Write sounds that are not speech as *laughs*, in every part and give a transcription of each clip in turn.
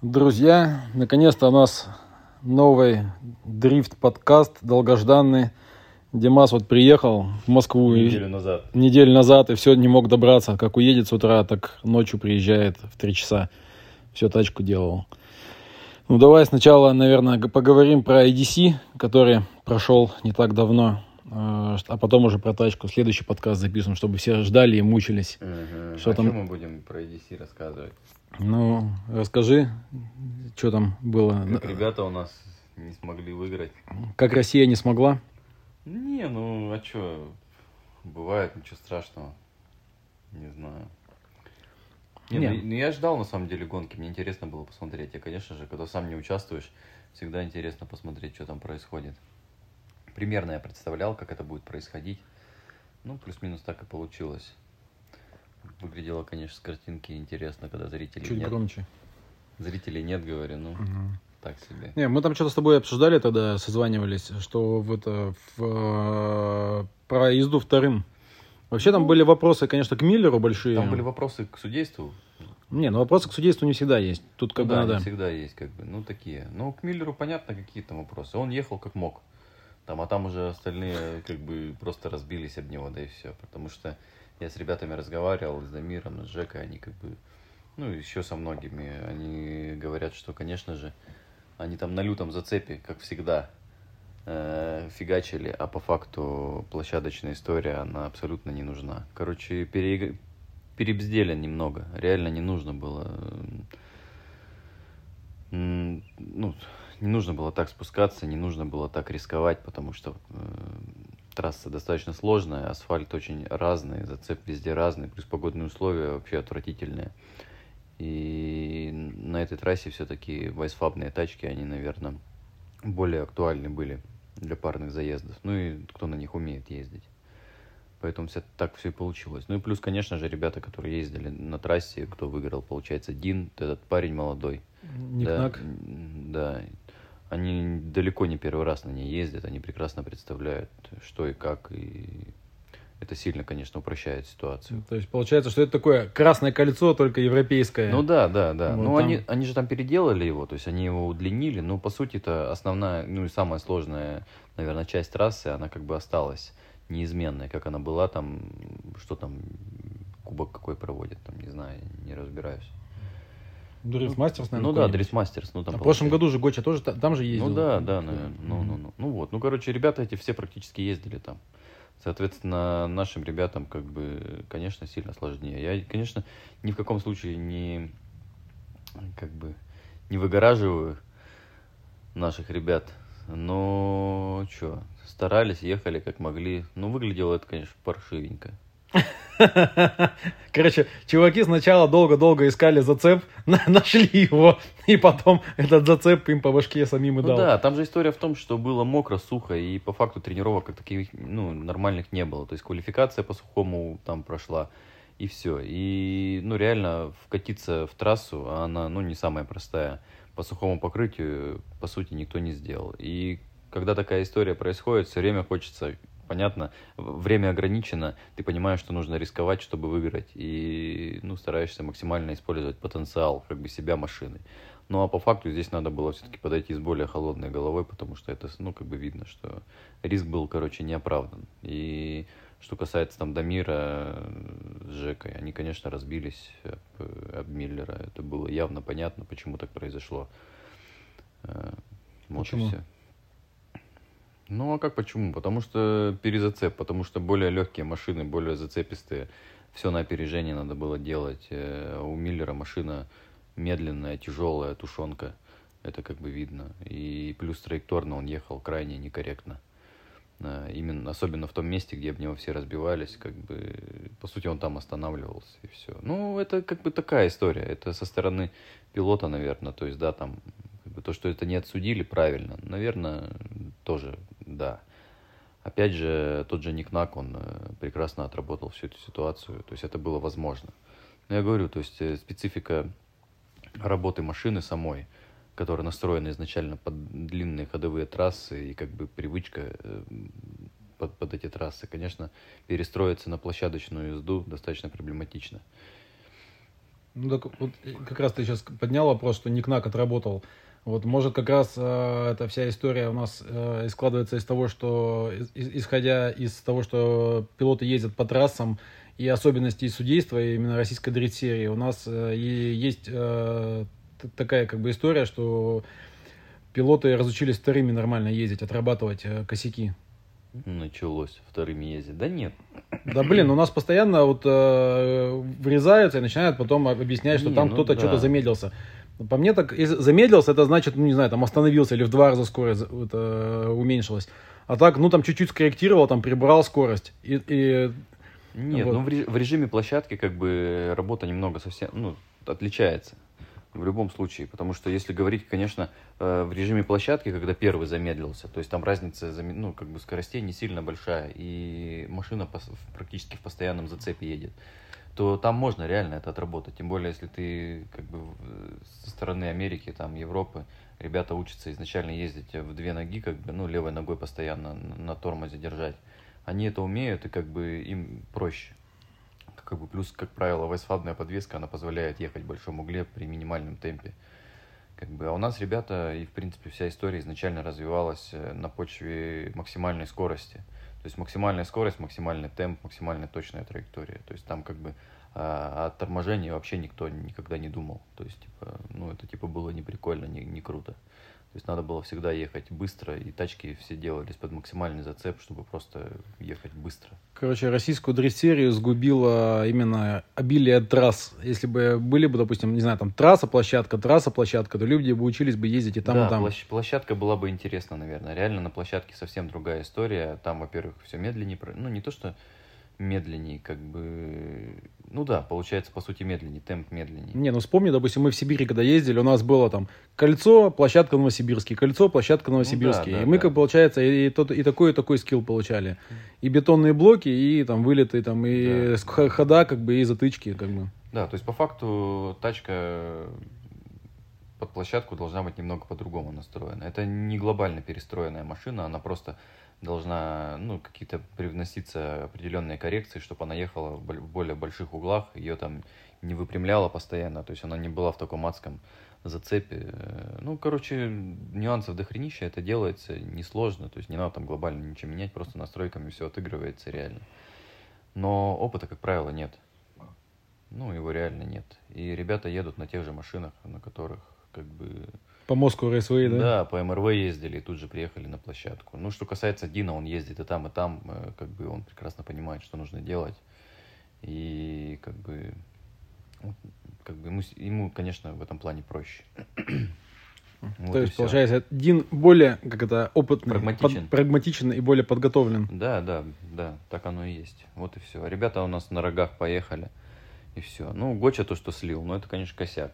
Друзья, наконец-то у нас новый дрифт-подкаст долгожданный. Димас вот приехал в Москву и- Неделю назад. неделю назад и все не мог добраться. Как уедет с утра, так ночью приезжает в три часа. Все тачку делал. Ну давай сначала, наверное, поговорим про IDC, который прошел не так давно. Э, А потом уже про тачку. Следующий подкаст записываем, чтобы все ждали и мучились. Мгм. Что а там? что мы будем про EDC рассказывать? Ну, расскажи, что там было. Как ребята у нас не смогли выиграть. Как Россия не смогла? Не, ну а что? Бывает, ничего страшного. Не знаю. Не, Не. Ну, ну, я ждал на самом деле гонки, мне интересно было посмотреть. И, конечно же, когда сам не участвуешь, всегда интересно посмотреть, что там происходит. Примерно я представлял, как это будет происходить. Ну, плюс-минус так и получилось. Выглядело, конечно, с картинки интересно, когда зрителей Чуть нет. громче. Зрителей нет, говорю, ну, так себе. Не, мы там что-то с тобой обсуждали тогда, созванивались, что в это в, э, про езду вторым. Вообще там были вопросы, конечно, к Миллеру большие. Там были вопросы к судейству. Не, ну вопросы к судейству не всегда есть. Тут как Ну бы да, надо. они всегда есть, как бы, ну, такие. Ну, к Миллеру понятно, какие там вопросы. Он ехал как мог. Там, а там уже остальные, как бы, просто разбились об него, да и все. Потому что я с ребятами разговаривал, с Дамиром, с Жекой, они как бы, ну, еще со многими, они говорят, что, конечно же, они там на лютом зацепе, как всегда, э, фигачили, а по факту площадочная история, она абсолютно не нужна. Короче, переиг- перебздели немного, реально не нужно было. Ну, не нужно было так спускаться, не нужно было так рисковать, потому что э, трасса достаточно сложная, асфальт очень разный, зацеп везде разный, плюс погодные условия вообще отвратительные. И на этой трассе все-таки вайсфабные тачки, они, наверное, более актуальны были для парных заездов. Ну и кто на них умеет ездить. Поэтому вся, так все и получилось. Ну и плюс, конечно же, ребята, которые ездили на трассе, кто выиграл, получается, Дин, этот парень молодой. Никнак. Да, да. Они далеко не первый раз на ней ездят, они прекрасно представляют, что и как, и это сильно, конечно, упрощает ситуацию. То есть получается, что это такое красное кольцо, только европейское. Ну да, да, да. Вот ну там- они, они же там переделали его, то есть они его удлинили, но по сути это основная, ну и самая сложная, наверное, часть трассы, она как бы осталась неизменной, как она была там, что там, кубок какой проводит, там, не знаю, не разбираюсь. Дрифт Мастерс, наверное. ну да, какой-нибудь. Дрифт Мастерс, ну там А в прошлом году же Гоча тоже та- там же ездил. Ну да, да, наверное. Ну, ну, ну. Ну вот. Ну, короче, ребята эти все практически ездили там. Соответственно, нашим ребятам, как бы, конечно, сильно сложнее. Я, конечно, ни в каком случае не, как бы, не выгораживаю наших ребят. Но, что, старались, ехали как могли. Ну, выглядело это, конечно, паршивенько. *laughs* Короче, чуваки сначала долго-долго искали зацеп, *laughs* на- нашли его, и потом этот зацеп им по башке самим и Ну дал. да, там же история в том, что было мокро, сухо, и по факту тренировок как таких, ну, нормальных не было. То есть квалификация по сухому там прошла, и все. И, ну, реально вкатиться в трассу, а она, ну, не самая простая. По сухому покрытию, по сути, никто не сделал. И когда такая история происходит, все время хочется, понятно, время ограничено, ты понимаешь, что нужно рисковать, чтобы выиграть. И, ну, стараешься максимально использовать потенциал, как бы, себя машины. Ну, а по факту здесь надо было все-таки подойти с более холодной головой, потому что это, ну, как бы видно, что риск был, короче, неоправдан. И что касается там Дамира э, с Жекой, они, конечно, разбились об, об Миллера. Это было явно понятно, почему так произошло. Э, Вот Почему? и все. Ну, а как почему? Потому что перезацеп, потому что более легкие машины, более зацепистые. Все на опережение надо было делать. Э, У Миллера машина медленная, тяжелая, тушенка. Это как бы видно. И плюс траекторно он ехал крайне некорректно. Э, Именно, особенно в том месте, где об него все разбивались, как бы, по сути, он там останавливался, и все. Ну, это как бы такая история. Это со стороны пилота, наверное. То есть, да, там, как бы то, что это не отсудили правильно, наверное, тоже да. Опять же, тот же Никнак, он э, прекрасно отработал всю эту ситуацию, то есть это было возможно. Но я говорю, то есть э, специфика работы машины самой, которая настроена изначально под длинные ходовые трассы и как бы привычка э, под, под эти трассы, конечно, перестроиться на площадочную езду достаточно проблематично. Ну, так вот как раз ты сейчас поднял вопрос, что Никнак отработал. Вот, может, как раз э, эта вся история у нас э, складывается из того, что, из, исходя из того, что пилоты ездят по трассам и особенностей судейства именно российской дрит-серии, у нас э, есть э, такая как бы история, что пилоты разучились вторыми нормально ездить, отрабатывать э, косяки. Началось вторыми ездить. Да нет. Да блин, у нас постоянно вот э, врезаются и начинают потом объяснять, что не, там ну кто-то да. что-то замедлился. По мне так, если замедлился, это значит, ну не знаю, там остановился или в два раза скорость это, уменьшилась. А так, ну там чуть-чуть скорректировал, там прибрал скорость. И, и, Нет, вот. ну в режиме площадки как бы работа немного совсем, ну, отличается в любом случае, потому что если говорить, конечно, э, в режиме площадки, когда первый замедлился, то есть там разница ну, как бы скоростей не сильно большая, и машина практически в постоянном зацепе едет то там можно реально это отработать. Тем более, если ты как бы со стороны Америки, там, Европы, ребята учатся изначально ездить в две ноги, как бы, ну, левой ногой постоянно на тормозе держать. Они это умеют, и как бы им проще. Как бы плюс, как правило, вайсфабная подвеска, она позволяет ехать в большом угле при минимальном темпе. Как бы, а у нас ребята, и в принципе вся история изначально развивалась э, на почве максимальной скорости. Есть максимальная скорость, максимальный темп, максимальная точная траектория. То есть там как бы а, о торможении вообще никто никогда не думал. То есть, типа, ну, это типа было не прикольно, не, не круто. То есть надо было всегда ехать быстро, и тачки все делались под максимальный зацеп, чтобы просто ехать быстро. Короче, российскую дрессерию сгубило именно обилие трасс. Если бы были бы, допустим, не знаю, там трасса, площадка, трасса, площадка, то люди бы учились бы ездить и там, да, и там. площадка была бы интересна, наверное. Реально на площадке совсем другая история. Там, во-первых, все медленнее. Ну, не то, что медленнее, как бы... Ну да, получается, по сути, медленнее, темп медленнее. Не, ну вспомни, допустим, мы в Сибири, когда ездили, у нас было там кольцо, площадка Новосибирский, кольцо, площадка Новосибирский. Ну, да, да, и мы, да. как получается, и, тот, и такой, и такой скилл получали. И бетонные блоки, и там вылеты, там, и да. хода, как бы, и затычки, как бы. Да, то есть по факту тачка под площадку должна быть немного по-другому настроена. Это не глобально перестроенная машина, она просто должна, ну, какие-то привноситься определенные коррекции, чтобы она ехала в более больших углах, ее там не выпрямляла постоянно, то есть она не была в таком адском зацепе. Ну, короче, нюансов дохренища, это делается несложно, то есть не надо там глобально ничего менять, просто настройками все отыгрывается реально. Но опыта, как правило, нет. Ну, его реально нет. И ребята едут на тех же машинах, на которых как бы по Москву Рейсвей, да? Да, по МРВ ездили и тут же приехали на площадку. Ну, что касается Дина, он ездит и там, и там, э, как бы он прекрасно понимает, что нужно делать. И как бы, как бы ему, ему конечно, в этом плане проще. Вот То есть, получается, Дин более, как это, опытный, прагматичен. Под, прагматичен и более подготовлен. Да, да, да, так оно и есть. Вот и все. Ребята у нас на рогах поехали, и все. Ну, Гоча то, что слил, ну, это, конечно, косяк.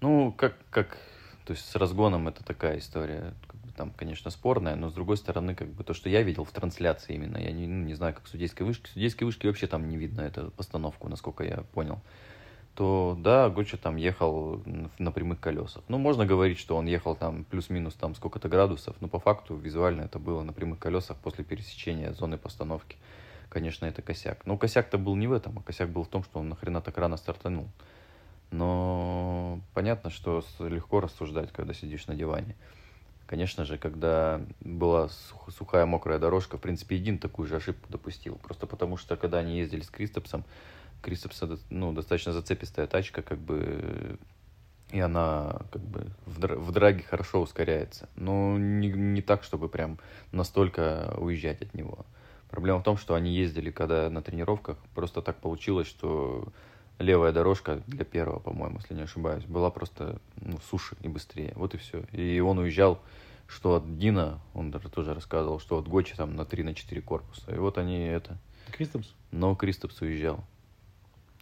Ну, как, как то есть с разгоном это такая история, там, конечно, спорная, но с другой стороны, как бы то, что я видел в трансляции именно, я не, ну, не знаю, как судейской вышки, судейской вышки вообще там не видно эту постановку, насколько я понял, то да, Гоча там ехал на прямых колесах. Ну, можно говорить, что он ехал там плюс-минус там сколько-то градусов, но по факту визуально это было на прямых колесах после пересечения зоны постановки. Конечно, это косяк. Но косяк-то был не в этом, а косяк был в том, что он нахрена так рано стартанул. Но понятно, что легко рассуждать, когда сидишь на диване. Конечно же, когда была сухая мокрая дорожка, в принципе, един такую же ошибку допустил. Просто потому что, когда они ездили с Кристопсом, Кристопса ну, достаточно зацепистая тачка, как бы, и она как бы в, в драге хорошо ускоряется. Но не, не так, чтобы прям настолько уезжать от него. Проблема в том, что они ездили, когда на тренировках, просто так получилось, что левая дорожка для первого, по-моему, если не ошибаюсь, была просто ну, суше и быстрее. Вот и все. И он уезжал, что от Дина, он даже тоже рассказывал, что от Гочи там на 3 на 4 корпуса. И вот они это... Кристопс? Но Кристопс уезжал.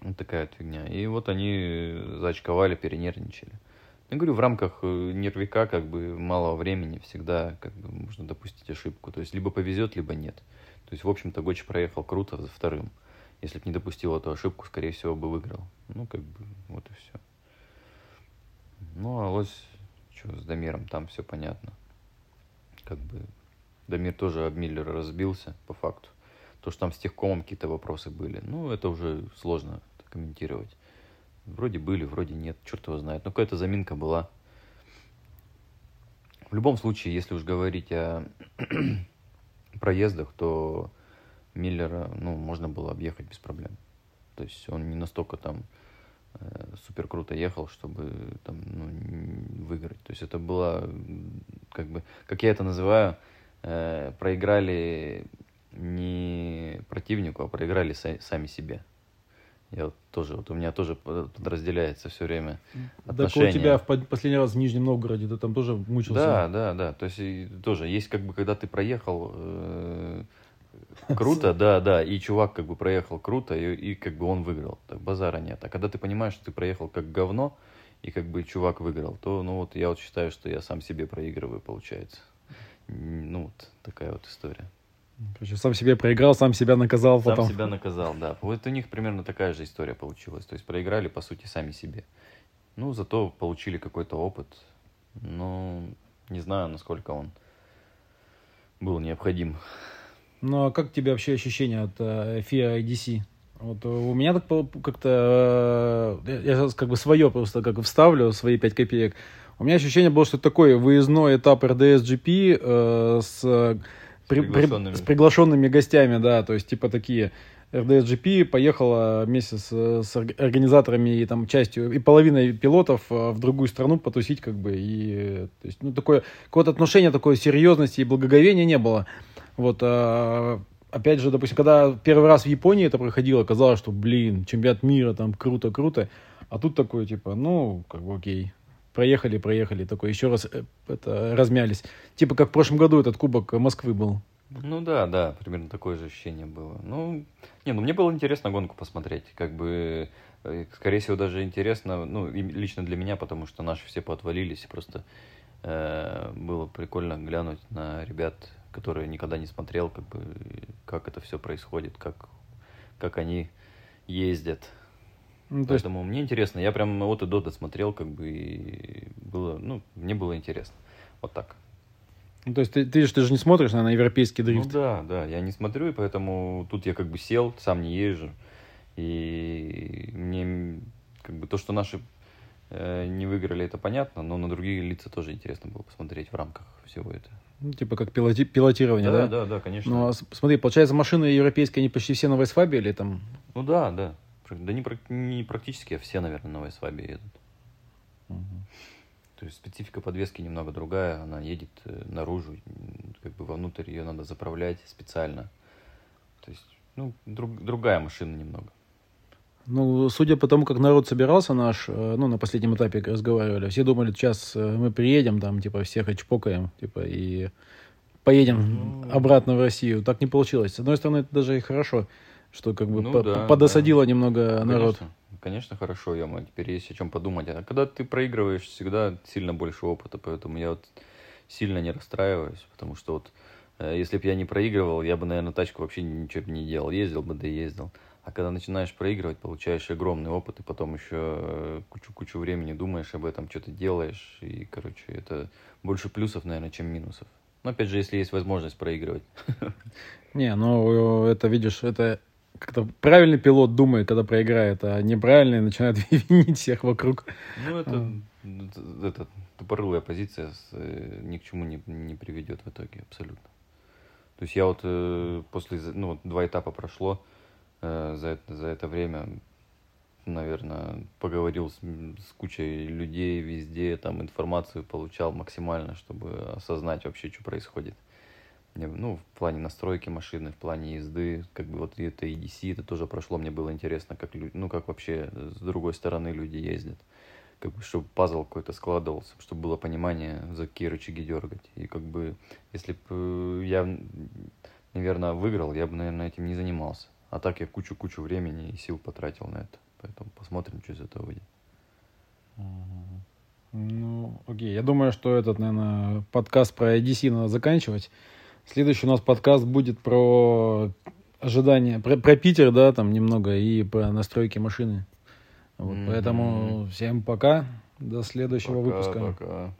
Вот такая вот фигня. И вот они заочковали, перенервничали. Я говорю, в рамках э, нервика, как бы, малого времени всегда, как бы, можно допустить ошибку. То есть, либо повезет, либо нет. То есть, в общем-то, Гочи проехал круто за вторым. Если бы не допустил эту ошибку, скорее всего, бы выиграл. Ну, как бы, вот и все. Ну, а лось, что с Дамиром, там все понятно. Как бы, Дамир тоже об Миллера разбился, по факту. То, что там с техкомом какие-то вопросы были, ну, это уже сложно комментировать. Вроде были, вроде нет, черт его знает. Но какая-то заминка была. В любом случае, если уж говорить о *clears throat* проездах, то Миллера, ну, можно было объехать без проблем. То есть он не настолько там э, супер круто ехал, чтобы там, ну, выиграть. То есть это было, как бы, как я это называю, э, проиграли не противнику, а проиграли са- сами себе. Я вот тоже, вот у меня тоже подразделяется все время отношения. Так у тебя в последний раз в Нижнем Новгороде, ты там тоже мучился? Да, да, да. То есть тоже есть как бы, когда ты проехал э, *laughs* круто, да, да, и чувак как бы проехал круто, и, и как бы он выиграл. Так базара нет. А когда ты понимаешь, что ты проехал как говно, и как бы чувак выиграл, то, ну вот я вот считаю, что я сам себе проигрываю, получается. Ну вот такая вот история. Короче, сам себе проиграл, сам себя наказал потом. Сам себя наказал, да. Вот у них примерно такая же история получилась. То есть проиграли, по сути, сами себе. Ну, зато получили какой-то опыт. Ну, не знаю, насколько он был необходим. Ну, а как тебе вообще ощущения от э, FIA IDC? Вот у меня так как-то... Э, я сейчас как бы свое просто как вставлю, свои 5 копеек. У меня ощущение было, что это такой выездной этап RDS GP э, с при, приглашенными. с приглашенными гостями, да, то есть типа такие RDSGP поехала вместе с, с организаторами и там частью и половиной пилотов э, в другую страну потусить как бы и то есть ну такое какое-то отношение такой серьезности и благоговения не было вот а, опять же допустим когда первый раз в Японии это проходило казалось что блин чемпионат мира там круто круто а тут такое типа ну как бы окей проехали, проехали, такой еще раз э, это, размялись. Типа как в прошлом году этот Кубок Москвы был. Ну да, да, примерно такое же ощущение было. Ну, не, ну мне было интересно гонку посмотреть, как бы, э, скорее всего, даже интересно, ну, лично для меня, потому что наши все поотвалились, просто э, было прикольно глянуть на ребят, которые никогда не смотрел, как бы, как это все происходит, как, как они ездят, ну, Поэтому есть... мне интересно. Я прям от и до досмотрел, как бы, и было, ну, мне было интересно. Вот так. Ну, то есть ты, ты, ты же не смотришь на европейский дрифт? Ну да, да, я не смотрю, и поэтому тут я как бы сел, сам не езжу. И мне как бы то, что наши не выиграли, это понятно, но на другие лица тоже интересно было посмотреть в рамках всего этого. Ну, типа как пилоти- пилотирование, да? Да, да, да, конечно. Ну, а смотри, получается, машины европейские, они почти все на Вайсфабе или там? Ну да, да. Да не, не практически, а все, наверное, на Вайсвабе едут. Угу. То есть специфика подвески немного другая, она едет э, наружу, как бы вовнутрь ее надо заправлять специально. То есть, ну, друг, другая машина немного. Ну, судя по тому, как народ собирался наш, э, ну, на последнем этапе разговаривали, все думали, сейчас э, мы приедем, там, типа, всех очпокаем, типа, и поедем ну... обратно в Россию. Так не получилось. С одной стороны, это даже и хорошо что как бы ну, по да, подосадило да. немного народ. Конечно, конечно, хорошо, я теперь есть о чем подумать. А когда ты проигрываешь, всегда сильно больше опыта, поэтому я вот сильно не расстраиваюсь, потому что вот если бы я не проигрывал, я бы, наверное, тачку вообще ничего бы не делал, ездил бы, да ездил. А когда начинаешь проигрывать, получаешь огромный опыт, и потом еще кучу-кучу времени думаешь об этом, что-то делаешь, и, короче, это больше плюсов, наверное, чем минусов. Но опять же, если есть возможность проигрывать. *laughs* Не, ну это, видишь, это как-то правильный пилот думает, когда проиграет, а неправильный *laughs* начинает винить всех вокруг. Ну, это, а. это тупорылая позиция с, э, ни к чему не, не приведет в итоге, абсолютно. То есть я вот э, после, ну, два этапа прошло э, за, это, за это время, наверное, поговорил с, с кучей людей везде, там информацию получал максимально, чтобы осознать вообще, что происходит. Ну, в плане настройки машины, в плане езды, как бы вот это EDC, это тоже прошло, мне было интересно, как, ну, как вообще с другой стороны люди ездят, как бы, чтобы пазл какой-то складывался, чтобы было понимание, за какие рычаги дергать, и как бы, если бы я, наверное, выиграл, я бы, наверное, этим не занимался, а так я кучу-кучу времени и сил потратил на это, поэтому посмотрим, что из этого выйдет. Ну, окей. Я думаю, что этот, наверное, подкаст про EDC надо заканчивать. Следующий у нас подкаст будет про ожидания, про, про Питер, да, там немного, и про настройки машины. Вот, mm-hmm. Поэтому всем пока. До следующего пока, выпуска. Пока.